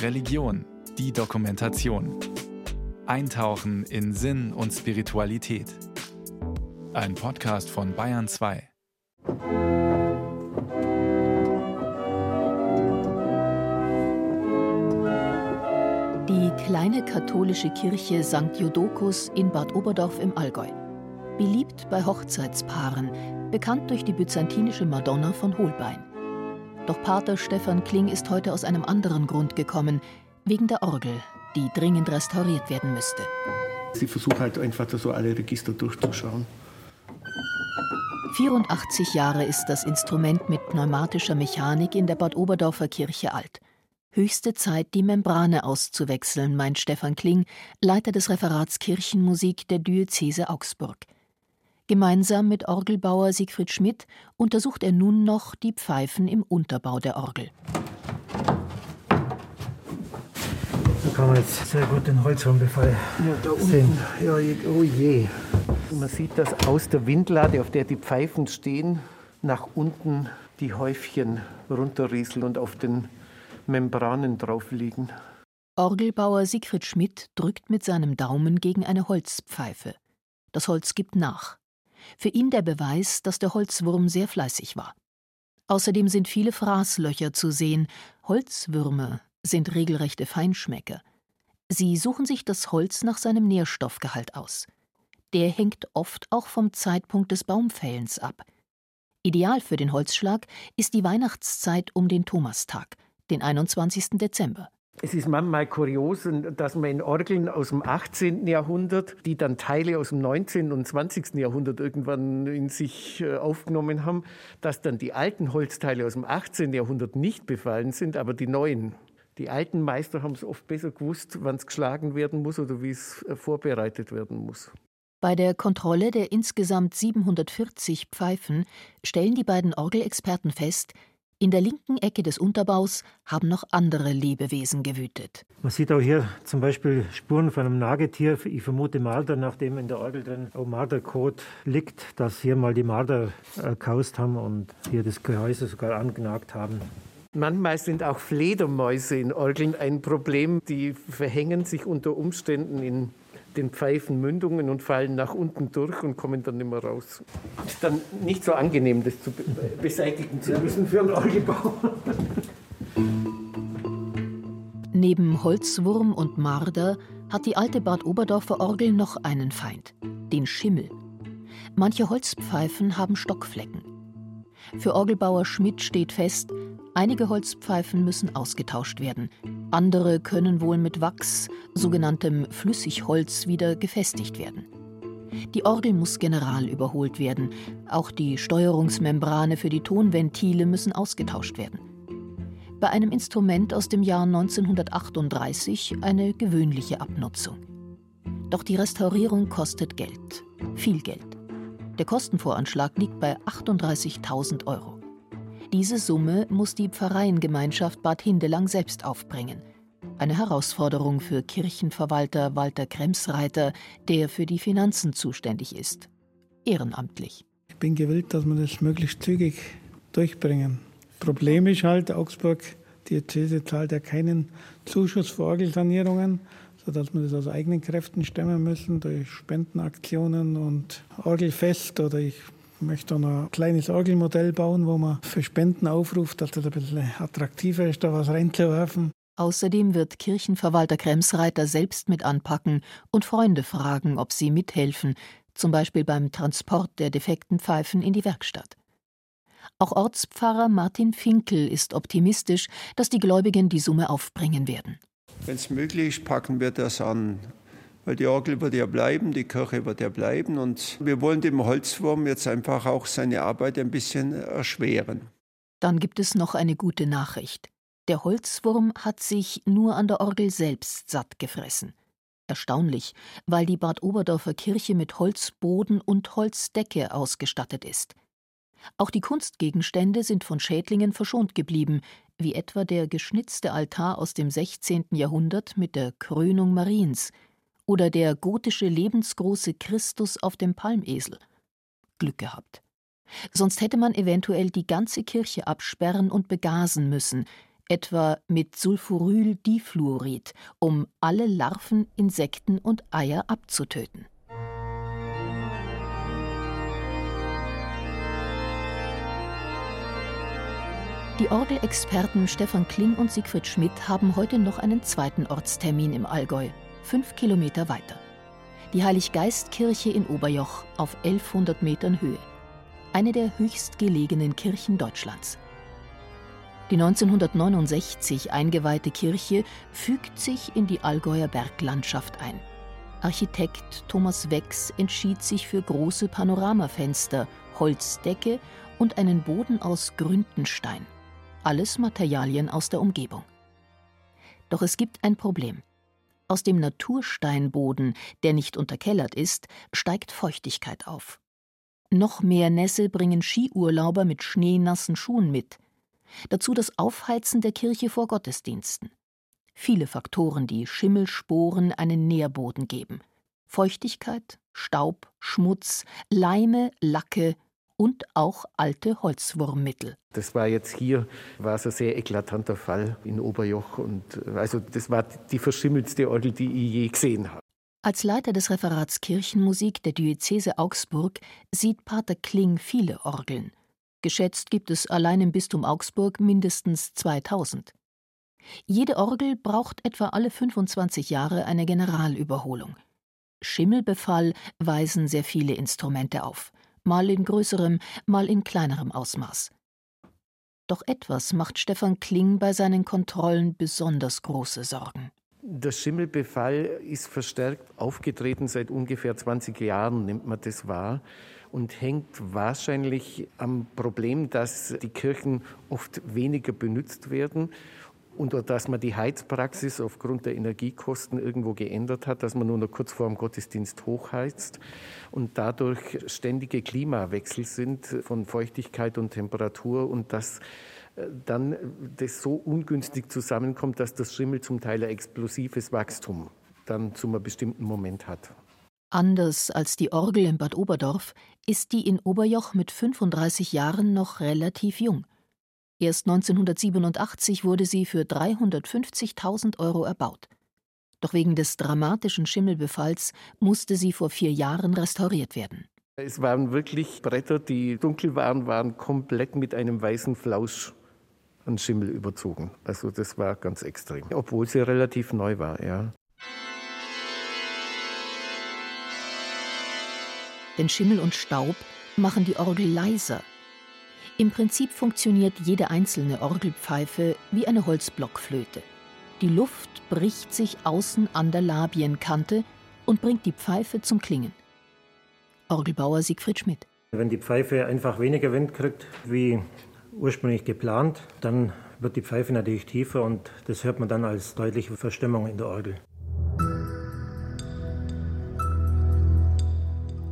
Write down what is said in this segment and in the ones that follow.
Religion, die Dokumentation. Eintauchen in Sinn und Spiritualität. Ein Podcast von Bayern 2. Die kleine katholische Kirche St. Jodokus in Bad Oberdorf im Allgäu. Beliebt bei Hochzeitspaaren, bekannt durch die byzantinische Madonna von Holbein. Doch Pater Stefan Kling ist heute aus einem anderen Grund gekommen, wegen der Orgel, die dringend restauriert werden müsste. Sie versucht halt einfach so alle Register durchzuschauen. 84 Jahre ist das Instrument mit pneumatischer Mechanik in der Bad Oberdorfer Kirche alt. Höchste Zeit, die Membrane auszuwechseln, meint Stefan Kling, Leiter des Referats Kirchenmusik der Diözese Augsburg. Gemeinsam mit Orgelbauer Siegfried Schmidt untersucht er nun noch die Pfeifen im Unterbau der Orgel. Da kann man jetzt sehr gut den Holzwurmbefall Ja, da sehen. unten, ja, oh je. Man sieht, dass aus der Windlade, auf der die Pfeifen stehen, nach unten die Häufchen runterrieseln und auf den Membranen drauf liegen. Orgelbauer Siegfried Schmidt drückt mit seinem Daumen gegen eine Holzpfeife. Das Holz gibt nach. Für ihn der Beweis, dass der Holzwurm sehr fleißig war. Außerdem sind viele Fraßlöcher zu sehen. Holzwürmer sind regelrechte Feinschmecker. Sie suchen sich das Holz nach seinem Nährstoffgehalt aus. Der hängt oft auch vom Zeitpunkt des Baumfällens ab. Ideal für den Holzschlag ist die Weihnachtszeit um den Thomastag, den 21. Dezember. Es ist manchmal kurios, dass man in Orgeln aus dem 18. Jahrhundert, die dann Teile aus dem 19. und 20. Jahrhundert irgendwann in sich äh, aufgenommen haben, dass dann die alten Holzteile aus dem 18. Jahrhundert nicht befallen sind, aber die neuen. Die alten Meister haben es oft besser gewusst, wann es geschlagen werden muss oder wie es äh, vorbereitet werden muss. Bei der Kontrolle der insgesamt 740 Pfeifen stellen die beiden Orgelexperten fest, in der linken Ecke des Unterbaus haben noch andere Lebewesen gewütet. Man sieht auch hier zum Beispiel Spuren von einem Nagetier. Ich vermute Marder, nachdem in der Orgel drin auch Marderkot liegt, dass hier mal die Marder äh, kaust haben und hier das Gehäuse sogar angenagt haben. Manchmal sind auch Fledermäuse in Orgeln ein Problem. Die verhängen sich unter Umständen in den Pfeifenmündungen und fallen nach unten durch und kommen dann mehr raus. Ist dann nicht so angenehm, das zu be beseitigen zu müssen für einen Orgelbau. Neben Holzwurm und Marder hat die alte Bad Oberdorfer Orgel noch einen Feind, den Schimmel. Manche Holzpfeifen haben Stockflecken. Für Orgelbauer Schmidt steht fest, einige Holzpfeifen müssen ausgetauscht werden. Andere können wohl mit Wachs, sogenanntem Flüssigholz, wieder gefestigt werden. Die Orgel muss general überholt werden. Auch die Steuerungsmembrane für die Tonventile müssen ausgetauscht werden. Bei einem Instrument aus dem Jahr 1938 eine gewöhnliche Abnutzung. Doch die Restaurierung kostet Geld. Viel Geld. Der Kostenvoranschlag liegt bei 38.000 Euro. Diese Summe muss die Pfarreiengemeinschaft Bad Hindelang selbst aufbringen. Eine Herausforderung für Kirchenverwalter Walter Kremsreiter, der für die Finanzen zuständig ist. Ehrenamtlich. Ich bin gewillt, dass wir das möglichst zügig durchbringen. Problem ist halt, Augsburg, Diözese zahlt ja keinen Zuschuss für Orgelsanierungen, sodass wir das aus eigenen Kräften stemmen müssen, durch Spendenaktionen und Orgelfest oder ich möchte noch ein kleines Orgelmodell bauen, wo man für Spenden aufruft, dass das ein bisschen attraktiver ist, da was reinzuwerfen. Außerdem wird Kirchenverwalter Kremsreiter selbst mit anpacken und Freunde fragen, ob sie mithelfen, zum Beispiel beim Transport der defekten Pfeifen in die Werkstatt. Auch Ortspfarrer Martin Finkel ist optimistisch, dass die Gläubigen die Summe aufbringen werden. Wenn es möglich ist, packen wir das an. Weil die Orgel wird ja bleiben, die Kirche wird ja bleiben. Und wir wollen dem Holzwurm jetzt einfach auch seine Arbeit ein bisschen erschweren. Dann gibt es noch eine gute Nachricht. Der Holzwurm hat sich nur an der Orgel selbst satt gefressen. Erstaunlich, weil die Bad Oberdorfer Kirche mit Holzboden und Holzdecke ausgestattet ist. Auch die Kunstgegenstände sind von Schädlingen verschont geblieben, wie etwa der geschnitzte Altar aus dem 16. Jahrhundert mit der Krönung Mariens oder der gotische lebensgroße Christus auf dem Palmesel. Glück gehabt. Sonst hätte man eventuell die ganze Kirche absperren und begasen müssen, etwa mit Sulforyldichfluorid, um alle Larven, Insekten und Eier abzutöten. Die Orgelexperten Stefan Kling und Siegfried Schmidt haben heute noch einen zweiten Ortstermin im Allgäu, fünf Kilometer weiter. Die Heiliggeistkirche in Oberjoch auf 1100 Metern Höhe. Eine der höchstgelegenen Kirchen Deutschlands. Die 1969 eingeweihte Kirche fügt sich in die Allgäuer Berglandschaft ein. Architekt Thomas Wex entschied sich für große Panoramafenster, Holzdecke und einen Boden aus Gründenstein. Alles Materialien aus der Umgebung. Doch es gibt ein Problem. Aus dem Natursteinboden, der nicht unterkellert ist, steigt Feuchtigkeit auf. Noch mehr Nässe bringen Skiurlauber mit schneenassen Schuhen mit. Dazu das Aufheizen der Kirche vor Gottesdiensten. Viele Faktoren, die Schimmelsporen einen Nährboden geben. Feuchtigkeit, Staub, Schmutz, Leime, Lacke und auch alte Holzwurmmittel. Das war jetzt hier war es ein sehr eklatanter Fall in Oberjoch und also das war die verschimmelste Orgel, die ich je gesehen habe. Als Leiter des Referats Kirchenmusik der Diözese Augsburg sieht Pater Kling viele Orgeln. Geschätzt gibt es allein im Bistum Augsburg mindestens 2000. Jede Orgel braucht etwa alle 25 Jahre eine Generalüberholung. Schimmelbefall weisen sehr viele Instrumente auf mal in größerem, mal in kleinerem Ausmaß. Doch etwas macht Stefan Kling bei seinen Kontrollen besonders große Sorgen. Der Schimmelbefall ist verstärkt aufgetreten seit ungefähr 20 Jahren, nimmt man das wahr, und hängt wahrscheinlich am Problem, dass die Kirchen oft weniger benutzt werden und dass man die Heizpraxis aufgrund der Energiekosten irgendwo geändert hat, dass man nur noch kurz vor dem Gottesdienst hochheizt und dadurch ständige Klimawechsel sind von Feuchtigkeit und Temperatur und dass äh, dann das so ungünstig zusammenkommt, dass das Schimmel zum Teil ein explosives Wachstum dann zu einem bestimmten Moment hat. Anders als die Orgel in Bad Oberdorf ist die in Oberjoch mit 35 Jahren noch relativ jung. Erst 1987 wurde sie für 350.000 Euro erbaut. Doch wegen des dramatischen Schimmelbefalls musste sie vor vier Jahren restauriert werden. Es waren wirklich Bretter, die dunkel waren, waren komplett mit einem weißen Flausch an Schimmel überzogen. Also das war ganz extrem, obwohl sie relativ neu war, ja. Denn Schimmel und Staub machen die Orgel leiser im Prinzip funktioniert jede einzelne Orgelpfeife wie eine Holzblockflöte. Die Luft bricht sich außen an der Labienkante und bringt die Pfeife zum Klingen. Orgelbauer Siegfried Schmidt. Wenn die Pfeife einfach weniger Wind kriegt, wie ursprünglich geplant, dann wird die Pfeife natürlich tiefer und das hört man dann als deutliche Verstimmung in der Orgel.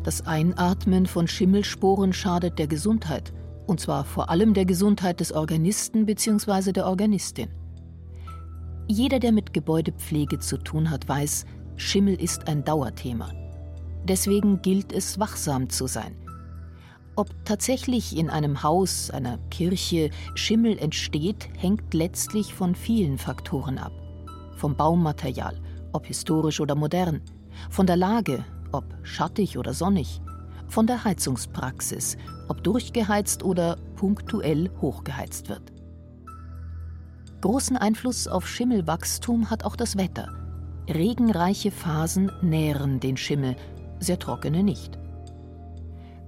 Das Einatmen von Schimmelsporen schadet der Gesundheit und zwar vor allem der Gesundheit des Organisten bzw. der Organistin. Jeder, der mit Gebäudepflege zu tun hat, weiß, Schimmel ist ein Dauerthema. Deswegen gilt es, wachsam zu sein. Ob tatsächlich in einem Haus, einer Kirche Schimmel entsteht, hängt letztlich von vielen Faktoren ab. Vom Baumaterial, ob historisch oder modern, von der Lage, ob schattig oder sonnig, von der Heizungspraxis, ob durchgeheizt oder punktuell hochgeheizt wird. Großen Einfluss auf Schimmelwachstum hat auch das Wetter. Regenreiche Phasen nähren den Schimmel, sehr trockene nicht.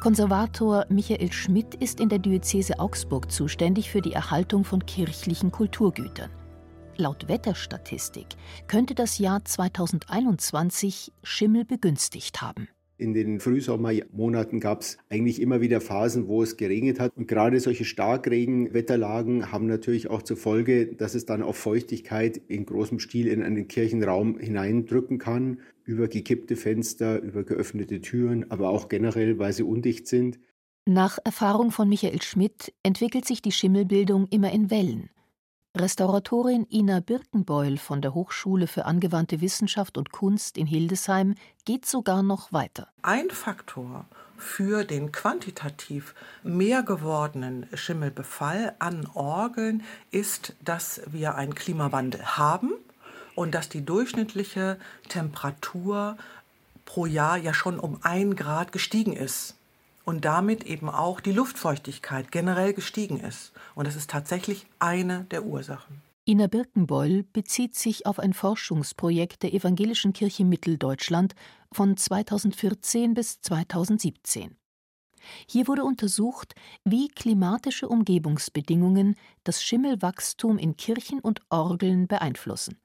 Konservator Michael Schmidt ist in der Diözese Augsburg zuständig für die Erhaltung von kirchlichen Kulturgütern. Laut Wetterstatistik könnte das Jahr 2021 Schimmel begünstigt haben. In den Frühsommermonaten gab es eigentlich immer wieder Phasen, wo es geregnet hat. Und gerade solche Starkregenwetterlagen haben natürlich auch zur Folge, dass es dann auf Feuchtigkeit in großem Stil in einen Kirchenraum hineindrücken kann, über gekippte Fenster, über geöffnete Türen, aber auch generell, weil sie undicht sind. Nach Erfahrung von Michael Schmidt entwickelt sich die Schimmelbildung immer in Wellen. Restauratorin Ina Birkenbeul von der Hochschule für angewandte Wissenschaft und Kunst in Hildesheim geht sogar noch weiter. Ein Faktor für den quantitativ mehr gewordenen Schimmelbefall an Orgeln ist, dass wir einen Klimawandel haben und dass die durchschnittliche Temperatur pro Jahr ja schon um ein Grad gestiegen ist und damit eben auch die Luftfeuchtigkeit generell gestiegen ist. Und das ist tatsächlich eine der Ursachen. Ina Birkenbeul bezieht sich auf ein Forschungsprojekt der Evangelischen Kirche Mitteldeutschland von 2014 bis 2017. Hier wurde untersucht, wie klimatische Umgebungsbedingungen das Schimmelwachstum in Kirchen und Orgeln beeinflussen.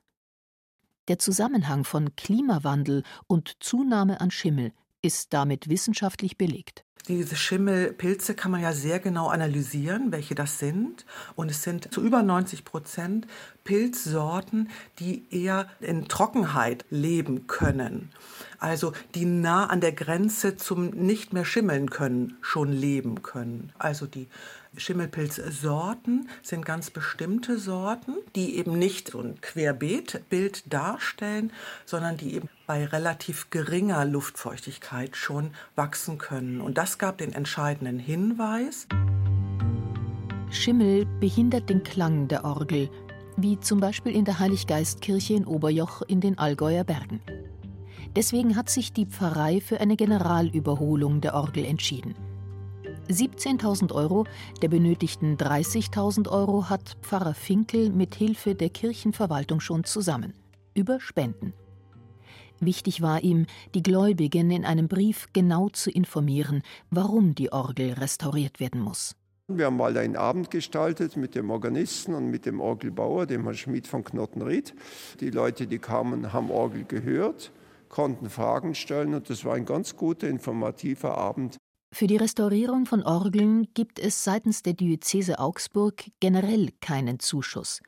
Der Zusammenhang von Klimawandel und Zunahme an Schimmel ist damit wissenschaftlich belegt. Diese Schimmelpilze kann man ja sehr genau analysieren, welche das sind. Und es sind zu über 90 Prozent Pilzsorten, die eher in Trockenheit leben können. Also die nah an der Grenze zum nicht mehr schimmeln können, schon leben können. Also die Schimmelpilzsorten sind ganz bestimmte Sorten, die eben nicht so ein Querbeetbild darstellen, sondern die eben bei relativ geringer Luftfeuchtigkeit schon wachsen können. Und das gab den entscheidenden Hinweis. Schimmel behindert den Klang der Orgel, wie zum Beispiel in der Heiliggeistkirche in Oberjoch in den Allgäuer Bergen. Deswegen hat sich die Pfarrei für eine Generalüberholung der Orgel entschieden. 17.000 Euro der benötigten 30.000 Euro hat Pfarrer Finkel mit Hilfe der Kirchenverwaltung schon zusammen. Über Spenden. Wichtig war ihm, die Gläubigen in einem Brief genau zu informieren, warum die Orgel restauriert werden muss. Wir haben mal einen Abend gestaltet mit dem Organisten und mit dem Orgelbauer, dem Herrn Schmidt von Knottenried. Die Leute, die kamen, haben Orgel gehört, konnten Fragen stellen und das war ein ganz guter, informativer Abend. Für die Restaurierung von Orgeln gibt es seitens der Diözese Augsburg generell keinen Zuschuss,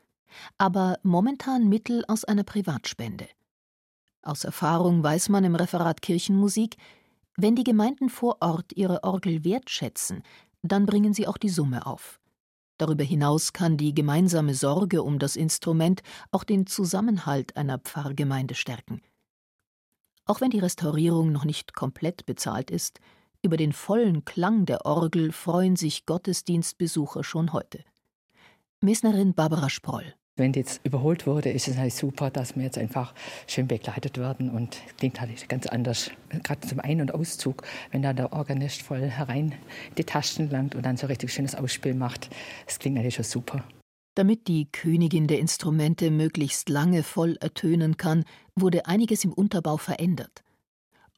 aber momentan Mittel aus einer Privatspende. Aus Erfahrung weiß man im Referat Kirchenmusik, wenn die Gemeinden vor Ort ihre Orgel wertschätzen, dann bringen sie auch die Summe auf. Darüber hinaus kann die gemeinsame Sorge um das Instrument auch den Zusammenhalt einer Pfarrgemeinde stärken. Auch wenn die Restaurierung noch nicht komplett bezahlt ist, über den vollen Klang der Orgel freuen sich Gottesdienstbesucher schon heute. Messnerin Barbara Sproll. Wenn die jetzt überholt wurde, ist es halt super, dass wir jetzt einfach schön begleitet werden und klingt halt ganz anders. Gerade zum Ein- und Auszug, wenn da der Organist voll herein in die Tasten langt und dann so richtig schönes Ausspiel macht, das klingt natürlich schon super. Damit die Königin der Instrumente möglichst lange voll ertönen kann, wurde einiges im Unterbau verändert.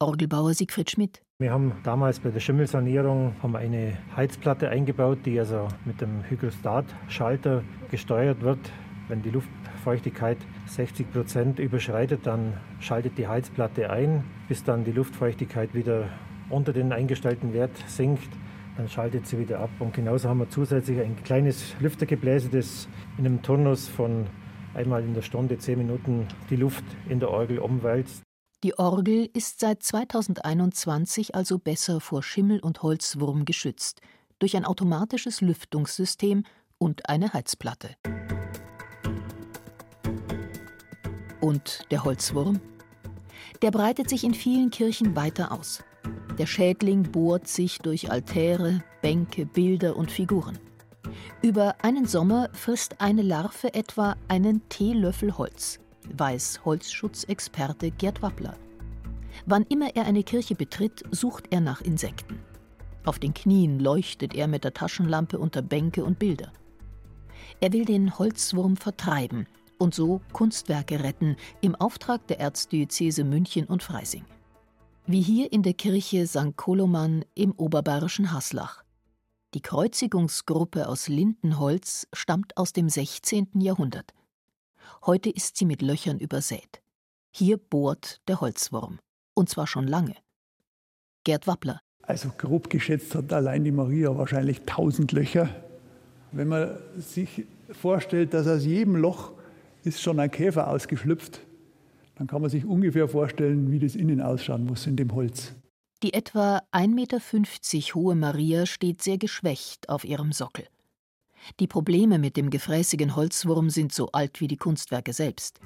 Orgelbauer Siegfried Schmidt. Wir haben damals bei der Schimmelsanierung haben eine Heizplatte eingebaut, die also mit dem Hygrostat-Schalter gesteuert wird. Wenn die Luftfeuchtigkeit 60 Prozent überschreitet, dann schaltet die Heizplatte ein, bis dann die Luftfeuchtigkeit wieder unter den eingestellten Wert sinkt. Dann schaltet sie wieder ab. Und genauso haben wir zusätzlich ein kleines Lüftergebläse, das in einem Turnus von einmal in der Stunde zehn Minuten die Luft in der Orgel umwälzt. Die Orgel ist seit 2021 also besser vor Schimmel und Holzwurm geschützt durch ein automatisches Lüftungssystem und eine Heizplatte. Und der Holzwurm? Der breitet sich in vielen Kirchen weiter aus. Der Schädling bohrt sich durch Altäre, Bänke, Bilder und Figuren. Über einen Sommer frisst eine Larve etwa einen Teelöffel Holz, weiß Holzschutzexperte Gerd Wappler. Wann immer er eine Kirche betritt, sucht er nach Insekten. Auf den Knien leuchtet er mit der Taschenlampe unter Bänke und Bilder. Er will den Holzwurm vertreiben und so Kunstwerke retten im Auftrag der Erzdiözese München und Freising. Wie hier in der Kirche St. Koloman im oberbayerischen Haslach. Die Kreuzigungsgruppe aus Lindenholz stammt aus dem 16. Jahrhundert. Heute ist sie mit Löchern übersät. Hier bohrt der Holzwurm. Und zwar schon lange. Gerd Wappler. Also grob geschätzt hat allein die Maria wahrscheinlich tausend Löcher. Wenn man sich vorstellt, dass aus jedem Loch ist schon ein Käfer ausgeschlüpft, dann kann man sich ungefähr vorstellen, wie das innen ausschauen muss in dem Holz. Die etwa 1,50 Meter hohe Maria steht sehr geschwächt auf ihrem Sockel. Die Probleme mit dem gefräßigen Holzwurm sind so alt wie die Kunstwerke selbst.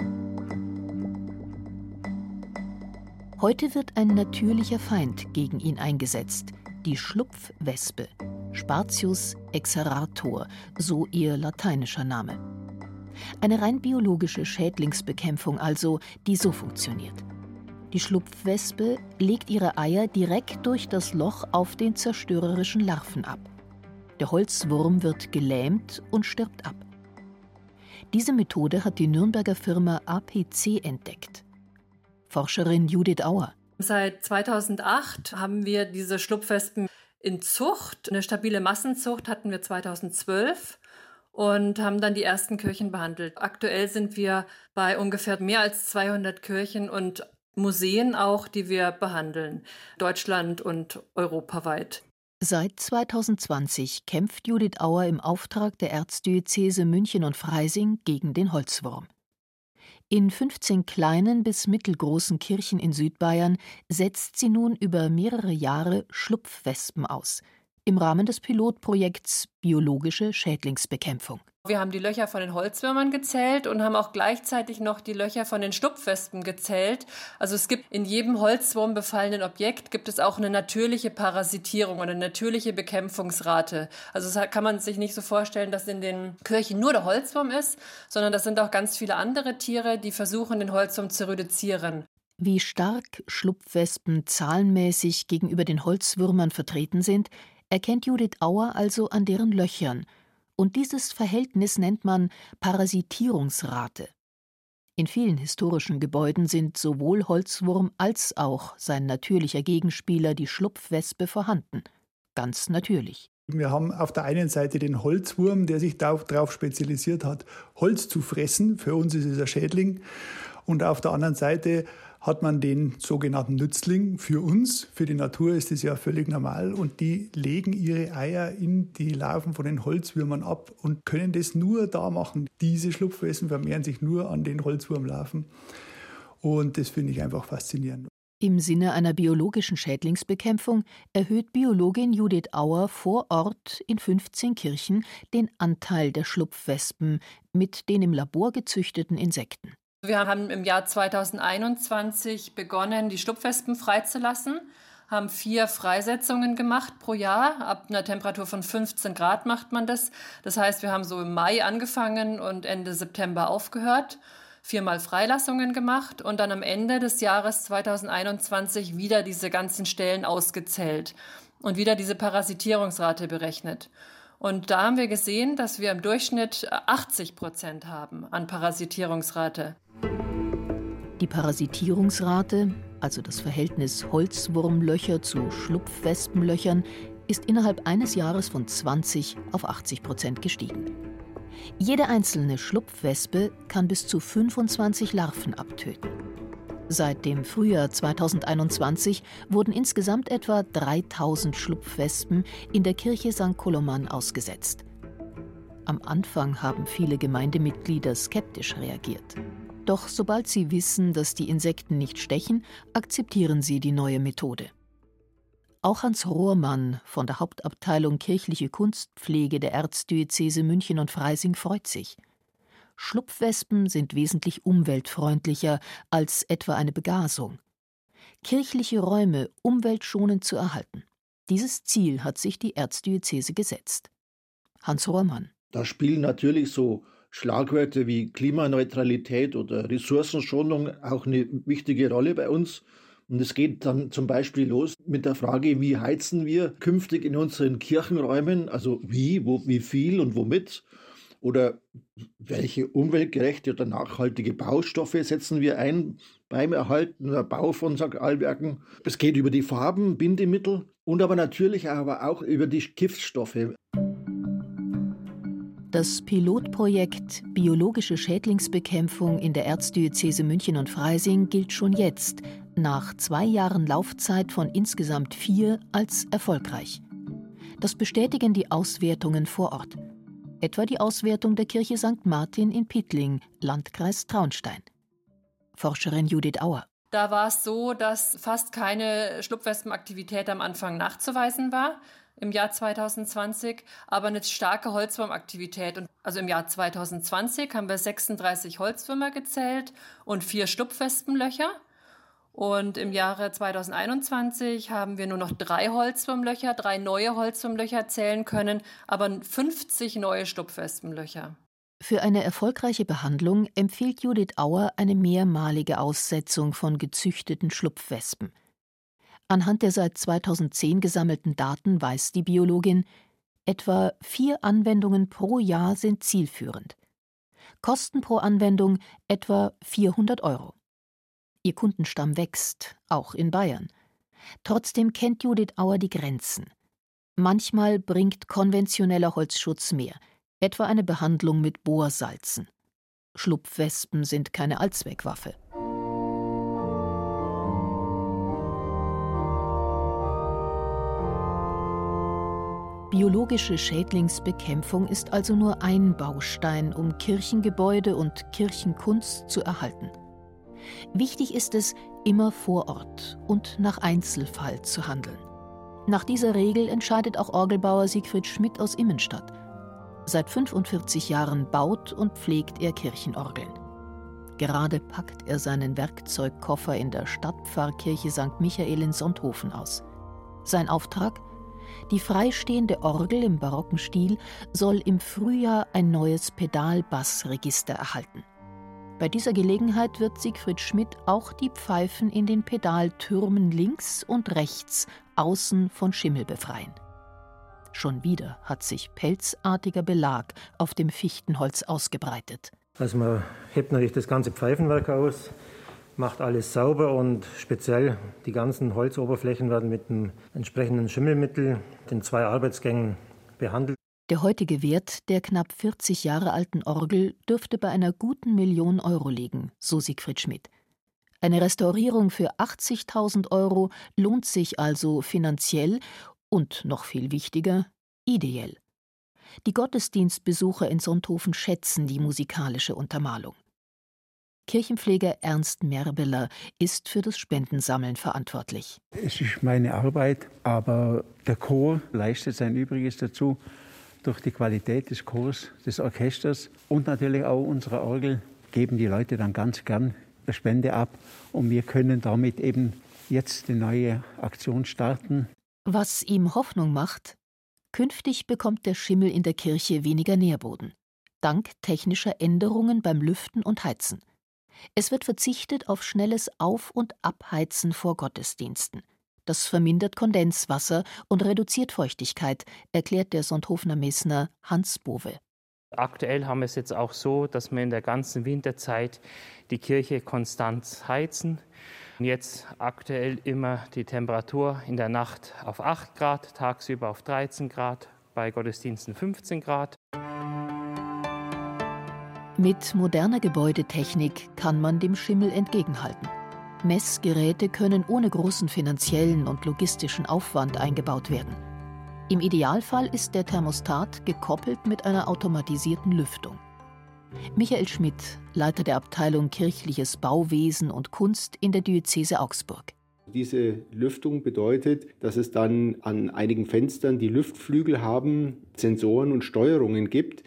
Heute wird ein natürlicher Feind gegen ihn eingesetzt, die Schlupfwespe, Spatius exerator, so ihr lateinischer Name. Eine rein biologische Schädlingsbekämpfung also, die so funktioniert. Die Schlupfwespe legt ihre Eier direkt durch das Loch auf den zerstörerischen Larven ab. Der Holzwurm wird gelähmt und stirbt ab. Diese Methode hat die Nürnberger Firma APC entdeckt. Forscherin Judith Auer. Seit 2008 haben wir diese Schlupfwespen in Zucht. Eine stabile Massenzucht hatten wir 2012 und haben dann die ersten Kirchen behandelt. Aktuell sind wir bei ungefähr mehr als 200 Kirchen und Museen auch, die wir behandeln, Deutschland und europaweit. Seit 2020 kämpft Judith Auer im Auftrag der Erzdiözese München und Freising gegen den Holzwurm. In 15 kleinen bis mittelgroßen Kirchen in Südbayern setzt sie nun über mehrere Jahre Schlupfwespen aus, im Rahmen des Pilotprojekts Biologische Schädlingsbekämpfung. Wir haben die Löcher von den Holzwürmern gezählt und haben auch gleichzeitig noch die Löcher von den Schlupfwespen gezählt. Also es gibt in jedem Holzwurm befallenen Objekt gibt es auch eine natürliche Parasitierung und eine natürliche Bekämpfungsrate. Also das kann man sich nicht so vorstellen, dass in den Kirchen nur der Holzwurm ist, sondern das sind auch ganz viele andere Tiere, die versuchen, den Holzwurm zu reduzieren. Wie stark Schlupfwespen zahlenmäßig gegenüber den Holzwürmern vertreten sind, erkennt Judith Auer also an deren Löchern – und dieses Verhältnis nennt man Parasitierungsrate. In vielen historischen Gebäuden sind sowohl Holzwurm als auch sein natürlicher Gegenspieler, die Schlupfwespe, vorhanden. Ganz natürlich. Wir haben auf der einen Seite den Holzwurm, der sich darauf spezialisiert hat, Holz zu fressen. Für uns ist es ein Schädling. Und auf der anderen Seite hat man den sogenannten Nützling. Für uns, für die Natur ist das ja völlig normal und die legen ihre Eier in die Larven von den Holzwürmern ab und können das nur da machen. Diese Schlupfwesen vermehren sich nur an den Holzwurmlarven und das finde ich einfach faszinierend. Im Sinne einer biologischen Schädlingsbekämpfung erhöht Biologin Judith Auer vor Ort in 15 Kirchen den Anteil der Schlupfwespen mit den im Labor gezüchteten Insekten. Wir haben im Jahr 2021 begonnen, die Schlupfwespen freizulassen, haben vier Freisetzungen gemacht pro Jahr. Ab einer Temperatur von 15 Grad macht man das. Das heißt, wir haben so im Mai angefangen und Ende September aufgehört viermal Freilassungen gemacht und dann am Ende des Jahres 2021 wieder diese ganzen Stellen ausgezählt und wieder diese Parasitierungsrate berechnet. Und da haben wir gesehen, dass wir im Durchschnitt 80 Prozent haben an Parasitierungsrate. Die Parasitierungsrate, also das Verhältnis Holzwurmlöcher zu Schlupfwespenlöchern, ist innerhalb eines Jahres von 20 auf 80 Prozent gestiegen. Jede einzelne Schlupfwespe kann bis zu 25 Larven abtöten. Seit dem Frühjahr 2021 wurden insgesamt etwa 3000 Schlupfwespen in der Kirche St. Koloman ausgesetzt. Am Anfang haben viele Gemeindemitglieder skeptisch reagiert. Doch sobald sie wissen, dass die Insekten nicht stechen, akzeptieren sie die neue Methode. Auch Hans Rohrmann von der Hauptabteilung Kirchliche Kunstpflege der Erzdiözese München und Freising freut sich. Schlupfwespen sind wesentlich umweltfreundlicher als etwa eine Begasung. Kirchliche Räume umweltschonend zu erhalten. Dieses Ziel hat sich die Erzdiözese gesetzt. Hans Rohrmann. Da spielen natürlich so Schlagwörter wie Klimaneutralität oder Ressourcenschonung auch eine wichtige Rolle bei uns. Und es geht dann zum Beispiel los mit der Frage, wie heizen wir künftig in unseren Kirchenräumen, also wie, wo, wie viel und womit? Oder welche umweltgerechte oder nachhaltige Baustoffe setzen wir ein beim Erhalten oder Bau von Sakralwerken? Es geht über die Farben, Bindemittel und aber natürlich aber auch über die Giftstoffe. Das Pilotprojekt Biologische Schädlingsbekämpfung in der Erzdiözese München und Freising gilt schon jetzt, nach zwei Jahren Laufzeit von insgesamt vier, als erfolgreich. Das bestätigen die Auswertungen vor Ort. Etwa die Auswertung der Kirche St. Martin in Pittling, Landkreis Traunstein. Forscherin Judith Auer. Da war es so, dass fast keine Schlupfwespenaktivität am Anfang nachzuweisen war im Jahr 2020, aber eine starke Holzwurmaktivität. Und also im Jahr 2020 haben wir 36 Holzwürmer gezählt und vier Schlupfwespenlöcher. Und im Jahre 2021 haben wir nur noch drei Holzwurmlöcher, drei neue Holzwurmlöcher zählen können, aber 50 neue Stupfwespenlöcher. Für eine erfolgreiche Behandlung empfiehlt Judith Auer eine mehrmalige Aussetzung von gezüchteten Schlupfwespen. Anhand der seit 2010 gesammelten Daten weiß die Biologin, etwa vier Anwendungen pro Jahr sind zielführend. Kosten pro Anwendung etwa 400 Euro. Ihr Kundenstamm wächst, auch in Bayern. Trotzdem kennt Judith Auer die Grenzen. Manchmal bringt konventioneller Holzschutz mehr, etwa eine Behandlung mit Bohrsalzen. Schlupfwespen sind keine Allzweckwaffe. Biologische Schädlingsbekämpfung ist also nur ein Baustein, um Kirchengebäude und Kirchenkunst zu erhalten. Wichtig ist es, immer vor Ort und nach Einzelfall zu handeln. Nach dieser Regel entscheidet auch Orgelbauer Siegfried Schmidt aus Immenstadt. Seit 45 Jahren baut und pflegt er Kirchenorgeln. Gerade packt er seinen Werkzeugkoffer in der Stadtpfarrkirche St. Michael in Sonthofen aus. Sein Auftrag? Die freistehende Orgel im barocken Stil soll im Frühjahr ein neues Pedalbassregister erhalten. Bei dieser Gelegenheit wird Siegfried Schmidt auch die Pfeifen in den Pedaltürmen links und rechts außen von Schimmel befreien. Schon wieder hat sich pelzartiger Belag auf dem Fichtenholz ausgebreitet. Also man hebt natürlich das ganze Pfeifenwerk aus, macht alles sauber und speziell die ganzen Holzoberflächen werden mit dem entsprechenden Schimmelmittel, den zwei Arbeitsgängen behandelt. Der heutige Wert der knapp 40 Jahre alten Orgel dürfte bei einer guten Million Euro liegen, so Siegfried Schmidt. Eine Restaurierung für 80.000 Euro lohnt sich also finanziell und noch viel wichtiger, ideell. Die Gottesdienstbesucher in Sonthofen schätzen die musikalische Untermalung. Kirchenpfleger Ernst Merbeler ist für das Spendensammeln verantwortlich. Es ist meine Arbeit, aber der Chor leistet sein Übriges dazu durch die Qualität des Chors, des Orchesters und natürlich auch unserer Orgel geben die Leute dann ganz gern eine Spende ab und wir können damit eben jetzt eine neue Aktion starten. Was ihm Hoffnung macht, künftig bekommt der Schimmel in der Kirche weniger Nährboden, dank technischer Änderungen beim Lüften und Heizen. Es wird verzichtet auf schnelles Auf- und Abheizen vor Gottesdiensten. Das vermindert Kondenswasser und reduziert Feuchtigkeit, erklärt der Sonthofener Messner Hans Bowe. Aktuell haben wir es jetzt auch so, dass wir in der ganzen Winterzeit die Kirche konstant heizen. Jetzt aktuell immer die Temperatur in der Nacht auf 8 Grad, tagsüber auf 13 Grad, bei Gottesdiensten 15 Grad. Mit moderner Gebäudetechnik kann man dem Schimmel entgegenhalten. Messgeräte können ohne großen finanziellen und logistischen Aufwand eingebaut werden. Im Idealfall ist der Thermostat gekoppelt mit einer automatisierten Lüftung. Michael Schmidt, Leiter der Abteilung Kirchliches Bauwesen und Kunst in der Diözese Augsburg. Diese Lüftung bedeutet, dass es dann an einigen Fenstern die Lüftflügel haben, Sensoren und Steuerungen gibt,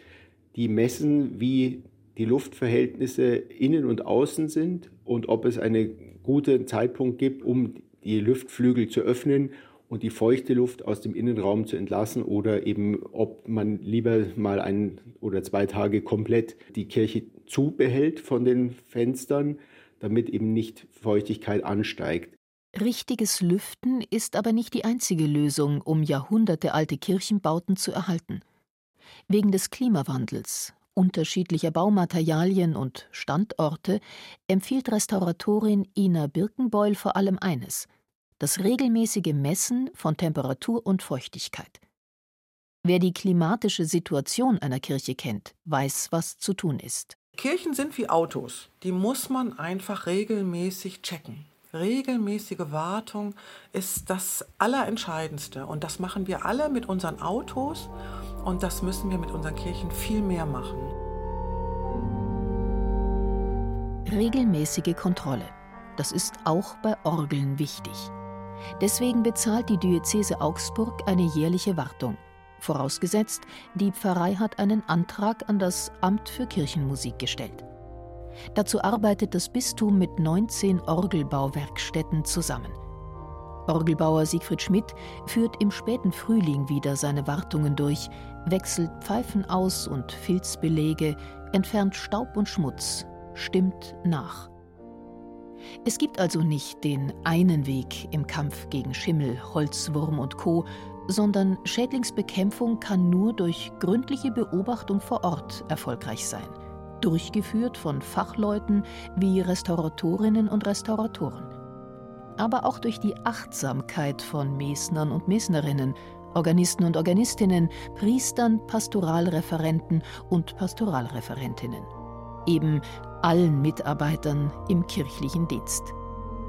die messen, wie die Luftverhältnisse innen und außen sind und ob es einen guten Zeitpunkt gibt, um die Luftflügel zu öffnen und die feuchte Luft aus dem Innenraum zu entlassen oder eben ob man lieber mal ein oder zwei Tage komplett die Kirche zubehält von den Fenstern, damit eben nicht Feuchtigkeit ansteigt. Richtiges Lüften ist aber nicht die einzige Lösung, um jahrhundertealte Kirchenbauten zu erhalten. Wegen des Klimawandels unterschiedlicher Baumaterialien und Standorte empfiehlt Restauratorin Ina Birkenbeul vor allem eines: das regelmäßige Messen von Temperatur und Feuchtigkeit. Wer die klimatische Situation einer Kirche kennt, weiß, was zu tun ist. Kirchen sind wie Autos. Die muss man einfach regelmäßig checken. Regelmäßige Wartung ist das Allerentscheidendste. Und das machen wir alle mit unseren Autos. Und das müssen wir mit unseren Kirchen viel mehr machen. Regelmäßige Kontrolle. Das ist auch bei Orgeln wichtig. Deswegen bezahlt die Diözese Augsburg eine jährliche Wartung. Vorausgesetzt, die Pfarrei hat einen Antrag an das Amt für Kirchenmusik gestellt. Dazu arbeitet das Bistum mit 19 Orgelbauwerkstätten zusammen. Orgelbauer Siegfried Schmidt führt im späten Frühling wieder seine Wartungen durch, wechselt Pfeifen aus und Filzbelege, entfernt Staub und Schmutz, stimmt nach. Es gibt also nicht den einen Weg im Kampf gegen Schimmel, Holzwurm und Co., sondern Schädlingsbekämpfung kann nur durch gründliche Beobachtung vor Ort erfolgreich sein, durchgeführt von Fachleuten wie Restauratorinnen und Restauratoren. Aber auch durch die Achtsamkeit von Mesnern und Mesnerinnen, Organisten und Organistinnen, Priestern, Pastoralreferenten und Pastoralreferentinnen. Eben allen Mitarbeitern im kirchlichen Dienst,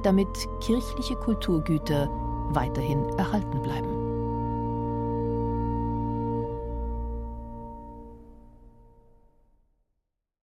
damit kirchliche Kulturgüter weiterhin erhalten bleiben.